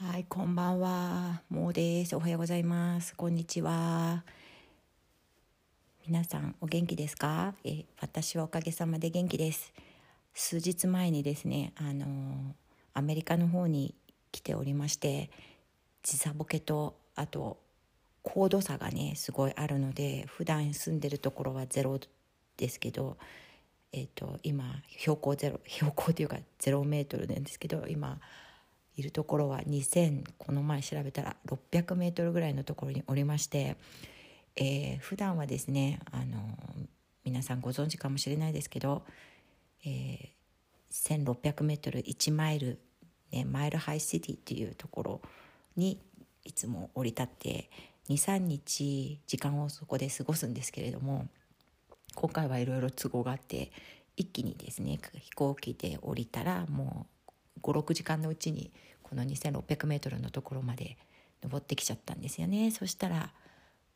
はい、こんばんは。もうです。おはようございます。こんにちは。皆さんお元気ですか？え、私はおかげさまで元気です。数日前にですね、あのアメリカの方に来ておりまして、時差ボケとあと高度差がねすごいあるので、普段住んでるところはゼロですけど、えっ、と今標高ゼロ標高というかゼロメートルなんですけど、今。いるところは2000この前調べたら600メートルぐらいのところにおりまして、えー、普段はですねあの皆さんご存知かもしれないですけど、えー、1600メートル1マイル、ね、マイルハイシティっていうところにいつも降り立って23日時間をそこで過ごすんですけれども今回はいろいろ都合があって一気にですね飛行機で降りたらもう56時間のうちにこの 2600m のところまで登ってきちゃったんですよね。そしたら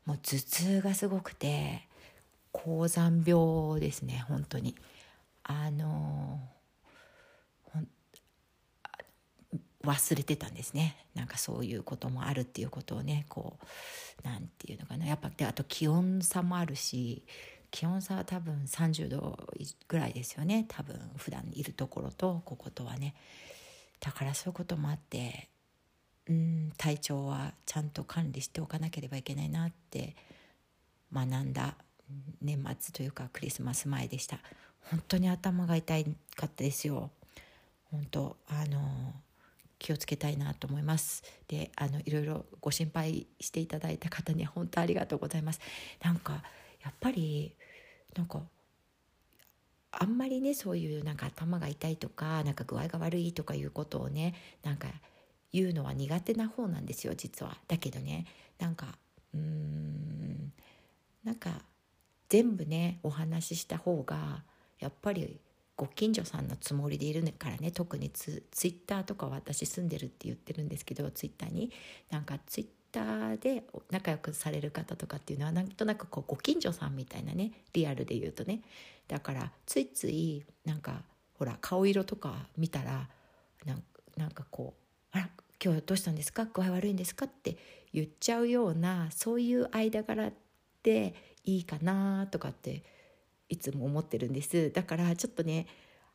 もう頭痛がすごくて高山病ですね本当に。あの忘れてたんですね。なんかそういうこともあるっていうことをねこうなんていうのかな。やっぱであと気温差もあるし気温差は多分30度ぐらいですよね。多分普段いるところとこことはね。だからそういうこともあってうん体調はちゃんと管理しておかなければいけないなって学んだ年末というかクリスマス前でした。本当に頭が痛かったですよ。本当あの気をつけたいなと思います。であのいろいろご心配していただいた方には本当ありがとうございます。なんかやっぱりなんかあんまりねそういうなんか頭が痛いとかなんか具合が悪いとかいうことをねなんか言うのは苦手な方なんですよ実は。だけどねなんかうーんなんか全部ねお話しした方がやっぱりご近所さんのつもりでいるからね特にツツイッターとか私住んでるって言ってるんですけどツイッターになんかツイッターで仲良くされる方とかっていうのはなんとなくこうご近所さんみたいなねリアルで言うとね。だからついついなんかほら顔色とか見たらなんかこう「あら今日どうしたんですか？具合悪いんですか?」って言っちゃうようなそういう間柄でいいかなとかっていつも思ってるんです。だからちょっとね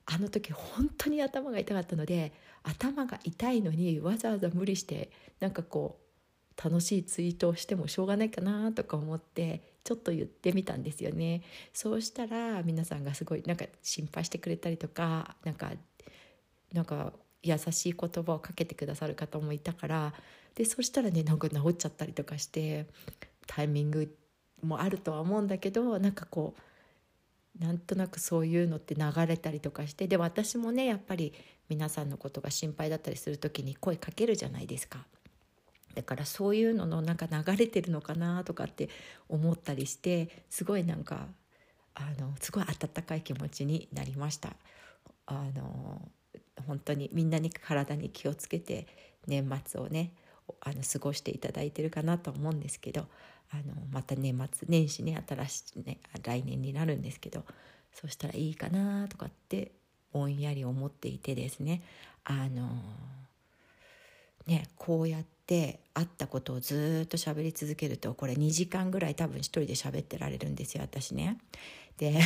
あの時本当に頭が痛かったので頭が痛いのにわざわざ無理してなんかこう楽しいツイートをしてもしょうがないかなとか思ってちょっと言ってみたんですよねそうしたら皆さんがすごいなんか心配してくれたりとかなんかなんか優しい言葉をかけてくださる方もいたからでそしたらねなんか治っちゃったりとかしてタイミングもあるとは思うんだけどなんかこうなんとなくそういうのって流れたりとかしてで私もねやっぱり皆さんのことが心配だったりする時に声かけるじゃないですか。だからそういうののなんか流れてるのかなとかって思ったりしてすごいなんかあのすごい温かい気持ちになりました。あの本当にみんなに体に気をつけて年末をねあの過ごしていただいてるかなと思うんですけどあのまた年末年始ね新しいね来年になるんですけどそしたらいいかなとかってぼんやり思っていてですねあのねこうやってで会ったことをずっと喋り続けるとこれ2時間ぐらい多分一人で喋ってられるんですよ私ね。で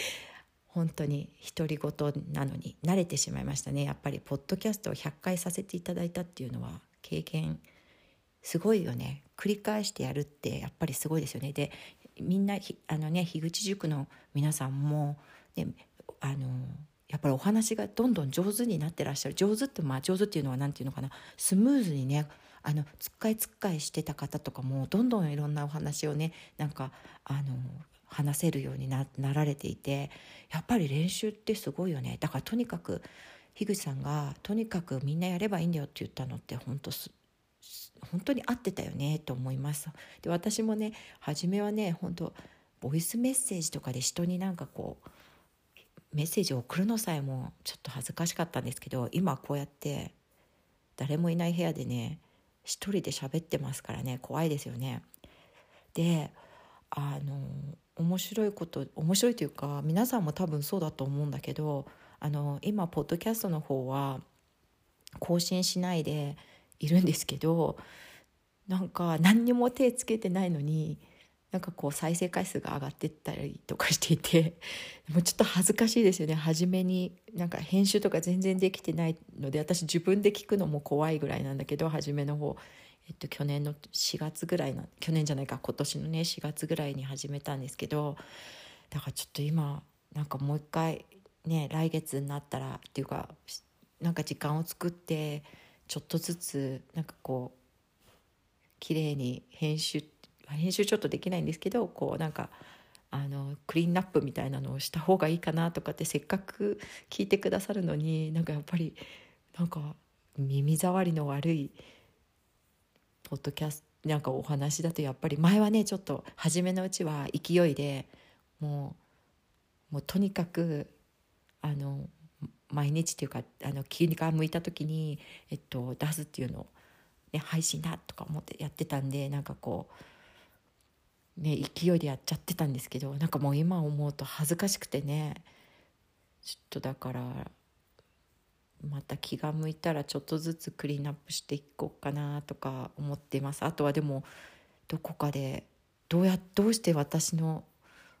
本当に独り言なのに慣れてしまいましたね。やっぱりポッドキャストを100回させていただいたっていうのは経験すごいよね。繰り返してやるってやっぱりすごいですよね。でみんなあのね樋口塾の皆さんも、ね、あのやっぱりお話がどんどん上手になってらっしゃる。上手ってまあ上手っていうのは何て言うのかな。スムーズにねあのつっかいつっかいしてた方とかもどんどんいろんなお話をねなんかあの話せるようになられていてやっぱり練習ってすごいよね。だからとにかく樋口さんがとにかくみんなやればいいんだよって言ったのって本当本当に合ってたよねと思います。で私もね初めはね本当ボイスメッセージとかで人になんかこうメッセージを送るのさえもちょっと恥ずかしかったんですけど今こうやって誰もいない部屋でね一人で喋ってますからね怖いですよね。であの面白いこと面白いというか皆さんも多分そうだと思うんだけどあの今ポッドキャストの方は更新しないでいるんですけどなんか何にも手つけてないのになんかこう再生回数が上がってったりとかしていて もうちょっと恥ずかしいですよね。初めになんか編集とか全然できてないので私自分で聞くのも怖いぐらいなんだけど初めの方、えっと、去年の4月ぐらいな去年じゃないか今年のね4月ぐらいに始めたんですけどだからちょっと今なんかもう一回ね来月になったらっていうかなんか時間を作ってちょっとずつなんかこう綺麗に編集って編集ちょっとできないんですけどこうなんかあのクリーンナップみたいなのをした方がいいかなとかってせっかく聞いてくださるのになんかやっぱりなんか耳障りの悪いポッドキャストなんかお話だとやっぱり前はねちょっと初めのうちは勢いでもうもうとにかくあの毎日っていうかあの気が向いた時に、えっと、出すっていうのを、ね、配信だとか思ってやってたんでなんかこうね、勢いでやっちゃってたんですけどなんかもう今思うと恥ずかしくてね。ちょっとだからまた気が向いたらちょっとずつクリーンアップしていこうかなとか思っています。あとはでもどこかでどうやどうして私の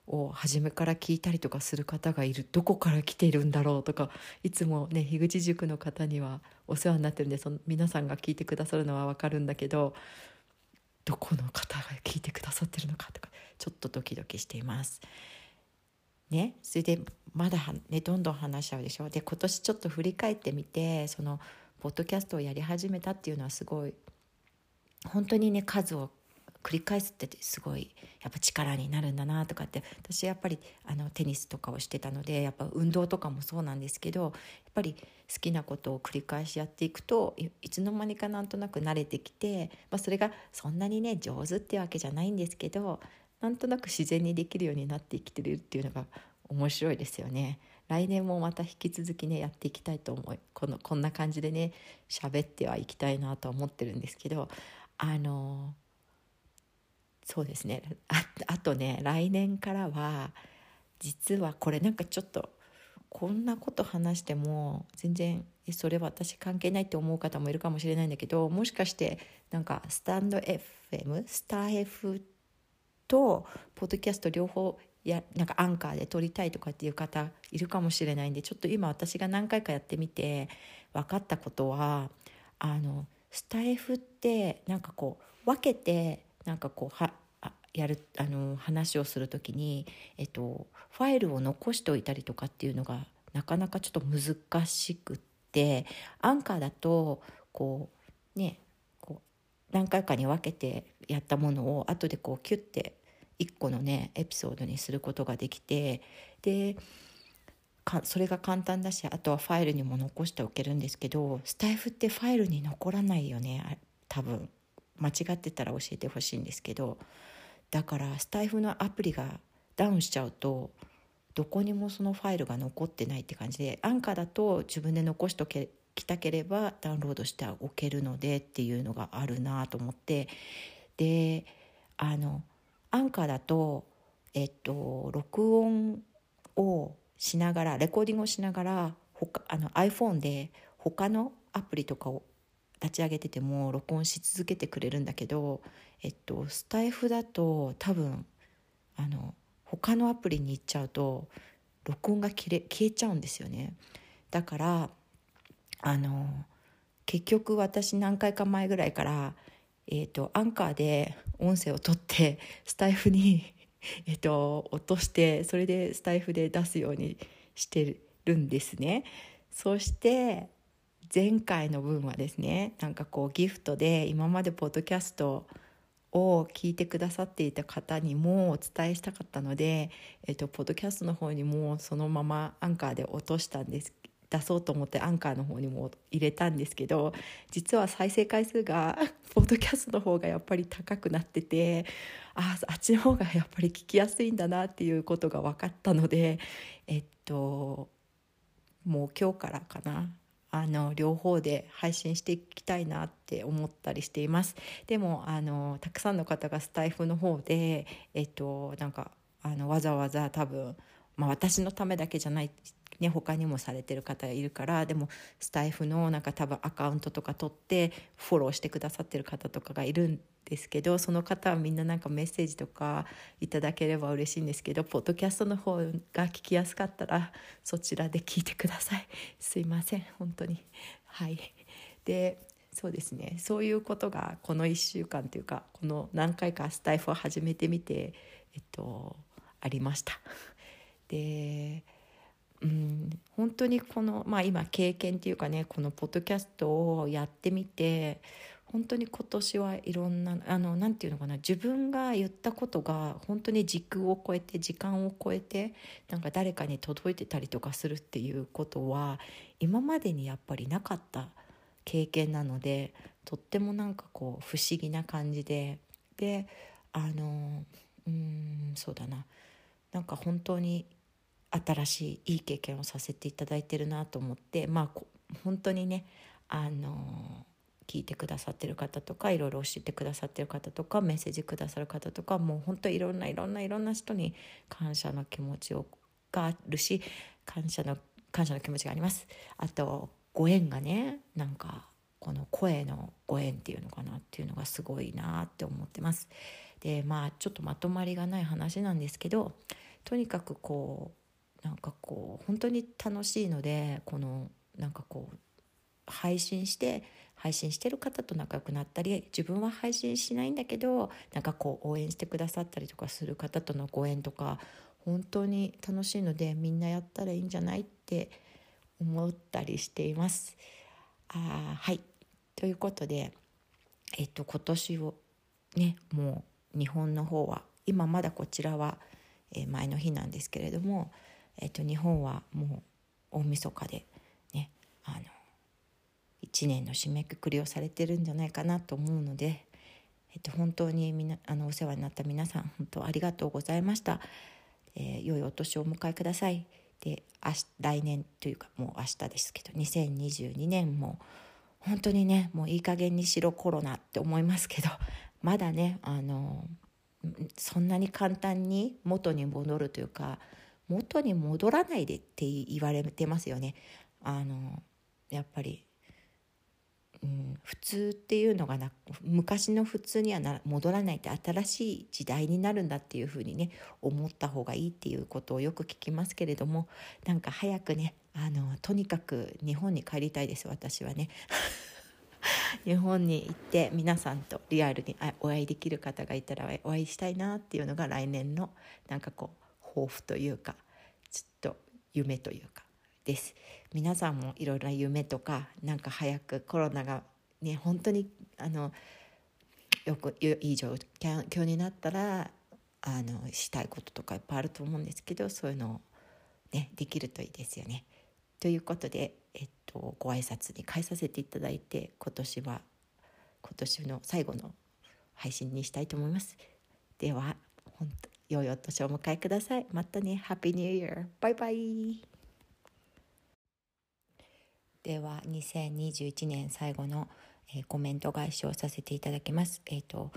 を初めから聞いたりとかする方がいるどこから来ているんだろうとかいつもね樋口塾の方にはお世話になってるんでその皆さんが聞いてくださるのは分かるんだけどどこの方が聞いてくださってるのかとかちょっとドキドキしています。ね、それでまだねどんどん話しちゃうでしょで今年ちょっと振り返ってみてそのポッドキャストをやり始めたっていうのはすごい本当にね数を繰り返すってすごいやっぱ力になるんだなとかって私やっぱりあのテニスとかをしてたのでやっぱ運動とかもそうなんですけどやっぱり好きなことを繰り返しやっていくといつの間にかなんとなく慣れてきて、まあ、それがそんなにね上手ってわけじゃないんですけどなんとなく自然にできるようになってきてるっていうのが面白いですよね。来年もまた引き続きねやっていきたいと思いこのこんな感じでね喋ってはいきたいなと思ってるんですけどあのそうですね。ああとね来年からは実はこれなんかちょっとこんなこと話しても全然それは私関係ないって思う方もいるかもしれないんだけどもしかしてなんかスタンド FM スター F とポッドキャスト両方やなんかアンカーで撮りたいとかっていう方いるかもしれないんでちょっと今私が何回かやってみて分かったことはあのスタイフってなんかこう分けてなんかこうはやるあの話をする時に、えっと、ファイルを残しておいたりとかっていうのがなかなかちょっと難しくってアンカーだとこうねこう何回かに分けてやったものを後でこうキュッて1個のねエピソードにすることができてでかそれが簡単だしあとはファイルにも残しておけるんですけどスタイフってファイルに残らないよね多分。間違ってたら教えてほしいんですけどだからスタイフのアプリがダウンしちゃうとどこにもそのファイルが残ってないって感じでアンカーだと自分で残しておけきたければダウンロードしておけるのでっていうのがあるなと思ってであのアンカーだとえっと録音をしながらレコーディングをしながら他あの iPhone で他のアプリとかを立ち上げてても録音し続けてくれるんだけど、えっと、スタイフだと多分あの他のアプリに行っちゃうと録音が消れ消えちゃうんですよね。だからあの結局私何回か前ぐらいから、えーと、アンカーで音声を取ってスタイフに えーと落としてそれでスタイフで出すようにしてるんですね。そして前回の分はですねなんかこうギフトで今までポッドキャストを聞いてくださっていた方にもお伝えしたかったので、えっと、ポッドキャストの方にもそのままアンカーで落としたんです。出そうと思ってアンカーの方にも入れたんですけど実は再生回数が ポッドキャストの方がやっぱり高くなっててああっちの方がやっぱり聞きやすいんだなっていうことが分かったのでえっともう今日からかな。あの両方で配信していきたいなって思ったりしています。でもあのたくさんの方がスタイフの方でえっとなんかあのわざわざ多分、まあ、私のためだけじゃないね、他にもされてる方がいるからでもスタイフのなんか多分アカウントとか取ってフォローしてくださってる方とかがいるんですけどその方はみんななんかメッセージとかいただければ嬉しいんですけどポッドキャストの方が聞きやすかったらそちらで聞いてください。すいません本当に。はい。でそうですね。そういうことがこの1週間というかこの何回かスタイフを始めてみてえっとありました。でうん。本当にこのまあ今経験っていうかねこのポッドキャストをやってみて本当に今年はいろんなあのなんていうのかな自分が言ったことが本当に時空を超えて時間を超えてなんか誰かに届いてたりとかするっていうことは今までにやっぱりなかった経験なのでとってもなんかこう不思議な感じで。であのうんそうだな。なんか本当に新しいいい経験をさせていただいてるなと思ってまあ本当にねあの聞いてくださってる方とかいろいろ教えてくださってる方とかメッセージくださる方とかもう本当いろんないろんないろんな人に感謝の気持ちをがあるし感謝の感謝の気持ちがあります。あとご縁がねなんかこの声のご縁っていうのかなっていうのがすごいなって思ってます。でまあちょっとまとまりがない話なんですけどとにかくこうなんかこう本当に楽しいのでこのなんかこう配信して配信してる方と仲良くなったり自分は配信しないんだけどなんかこう応援してくださったりとかする方とのご縁とか本当に楽しいのでみんなやったらいいんじゃないって思ったりしています。あはいということで、えっと、今年をねもう日本の方は今まだこちらは、前の日なんですけれども、えっと、日本はもう大晦日でねあの1年の締めくくりをされてるんじゃないかなと思うので、えっと、本当にみあのお世話になった皆さん本当ありがとうございました、えー、良いお年をお迎えください。で明来年というかもう明日ですけど2022年も本当にねもういい加減にしろコロナって思いますけど まだねあのそんなに簡単に元に戻るというか元に戻らないでって言われてますよね。あのやっぱりうん、普通っていうのがな昔の普通にはな戻らないって新しい時代になるんだっていうふうにね思った方がいいっていうことをよく聞きますけれどもなんか早くねあのとにかく日本に帰りたいです私はね。日本に行って皆さんとリアルにお会いできる方がいたらお会いしたいなっていうのが来年のなんかこう抱負というかちょっと夢というかです。皆さんもいろいろな夢とかなんか早くコロナがね本当にあのよくいい状況になったらあのしたいこととかいっぱいあると思うんですけどそういうのをねできるといいですよね。ということで、えっと、ご挨拶に変えさせていただいて今年は今年の最後の配信にしたいと思います。では本当良いお年をお迎えください。またね。ハッピーニューイヤー。バイバイ。では2021年最後の、えー、コメント返しをさせていただきます。えっ、ー、と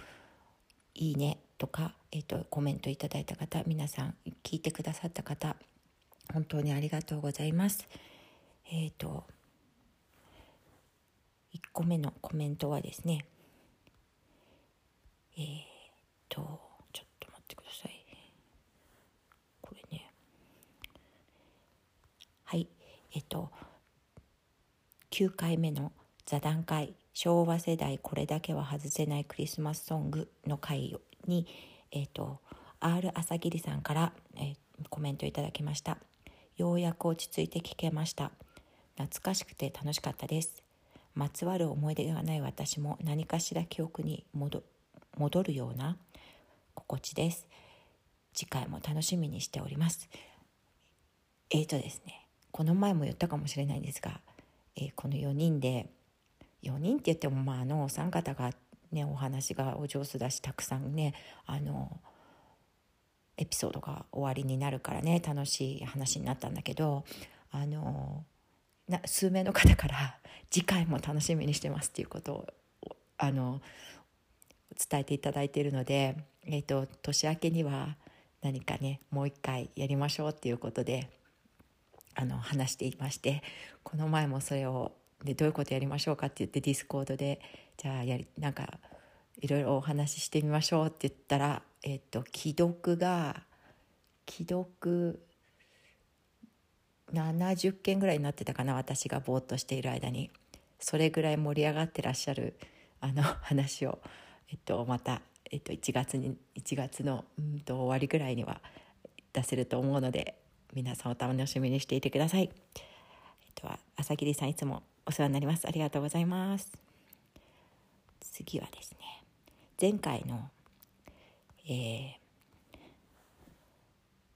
いいねとか、えーと、コメントいただいた方皆さん聞いてくださった方本当にありがとうございます。えっ、ー、と1個目のコメントはですねえっ、ー、とちょっと待ってくださいこれねはいえっ、と9回目の座談会昭和世代これだけは外せないクリスマスソングの会に、えーと、R 朝霧さんから、え、コメントいただきました。ようやく落ち着いて聞けました。懐かしくて楽しかったです。まつわる思い出がない私も何かしら記憶に戻るような心地です。次回も楽しみにしております。えーとですね。この前も言ったかもしれないんですがえー、この4人で4人って言ってもまああのお三方がねお話がお上手だしたくさんねあのエピソードが終わりになるからね楽しい話になったんだけどあのな数名の方から次回も楽しみにしてますっていうことをあの伝えていただいているので、えーと、年明けには何かねもう一回やりましょうっていうことであの話していましてこの前もそれをでどういうことやりましょうかって言ってディスコードでじゃあやりなんかいろいろお話ししてみましょうって言ったら、えっと、既読が既読70件ぐらいになってたかな私がぼーっとしている間に。それぐらい盛り上がってらっしゃるあの話を、えっと、また、えっと、1月に1月のうんと終わりぐらいには出せると思うので皆さんお楽しみにしていてください。えっと、朝霧さんいつもお世話になります。ありがとうございます。次はですね、前回の、えー、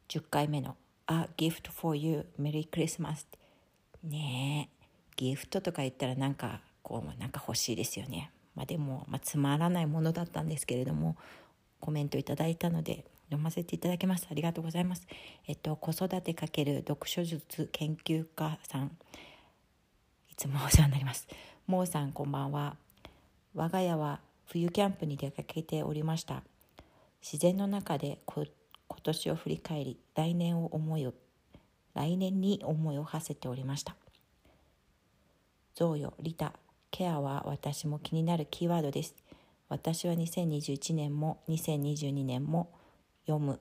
10回目の A gift for you, Merry Christmas ねえ、ギフトとか言ったらなんかこう、なんか欲しいですよね。まあでも、まあ、つまらないものだったんですけれども、コメントいただいたので読ませていただきます。ありがとうございます。えっと、子育てかける読書術研究家さん、いつもお世話になります。もうさんこんばんは。我が家は冬キャンプに出かけておりました。自然の中で今年を振り返り、来年を思いを、来年に思いを馳せておりました。贈与、利他、ケアは私も気になるキーワードです。私は2021年も2022年も読む、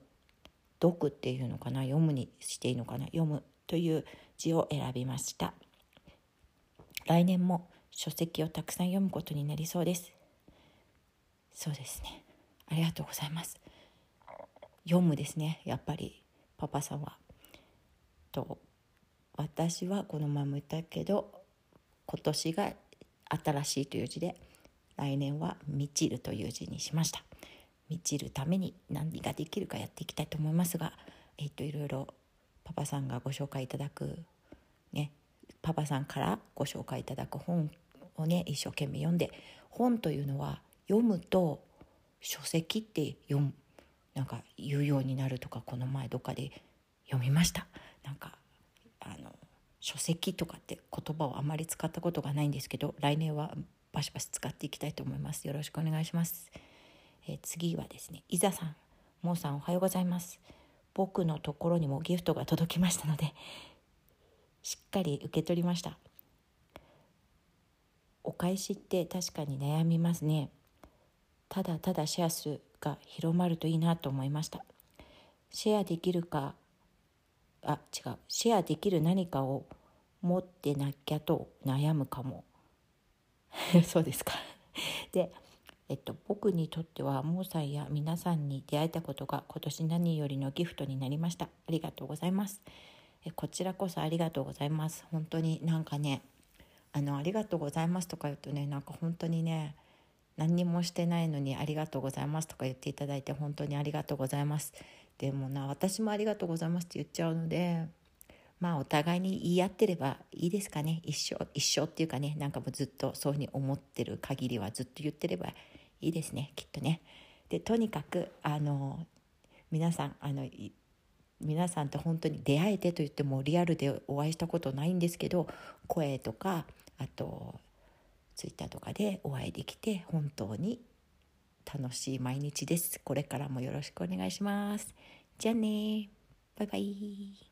読っていうのかな、読む。にしていいのかな、読む。という字を選びました。来年も書籍をたくさん読む。ことになりそうですそうですねありがとうございます読む。ですねやっぱりパパさんはと私はこのまま言ったけど今年が新しいという字で来年は満ちるという字にしました満ちるために何ができるかやっていきたいと思いますがえっ、といろいろパパさんがご紹介いただくねパパさんからご紹介いただく本をね一生懸命読んで本というのは読むと書籍って読むなんか言うようになるとかこの前どっかで読みました。なんかあの書籍とかって言葉をあまり使ったことがないんですけど来年はバシバシ使っていきたいと思います。よろしくお願いします、えー、次はですねいざさん。もうさんおはようございます。僕のところにもギフトが届きましたのでしっかり受け取りました。お返しって確かに悩みますね。ただただシェアするが広まるといいなと思いました。シェアできるかあ違う。シェアできる何かを持ってなきゃと悩むかも。そうですか。でえっと、僕にとってはモーさんや皆さんに出会えたことが今年何よりのギフトになりました。ありがとうございます。えこちらこそありがとうございます。本当になんかねあのありがとうございますとか言うとねなんか本当にね何にもしてないのにありがとうございますとか言っていただいて本当にありがとうございます。でもな私もありがとうございますって言っちゃうのでまあお互いに言い合ってればいいですかね。一生一生っていうかねなんかもうずっとそういうふうに思ってる限りはずっと言ってればいいですねきっとね。でとにかくあの皆さんあの皆さんと本当に出会えてと言ってもリアルでお会いしたことないんですけど声とかあとツイッターとかでお会いできて本当に楽しい毎日です。これからもよろしくお願いします。じゃあねバイバイ。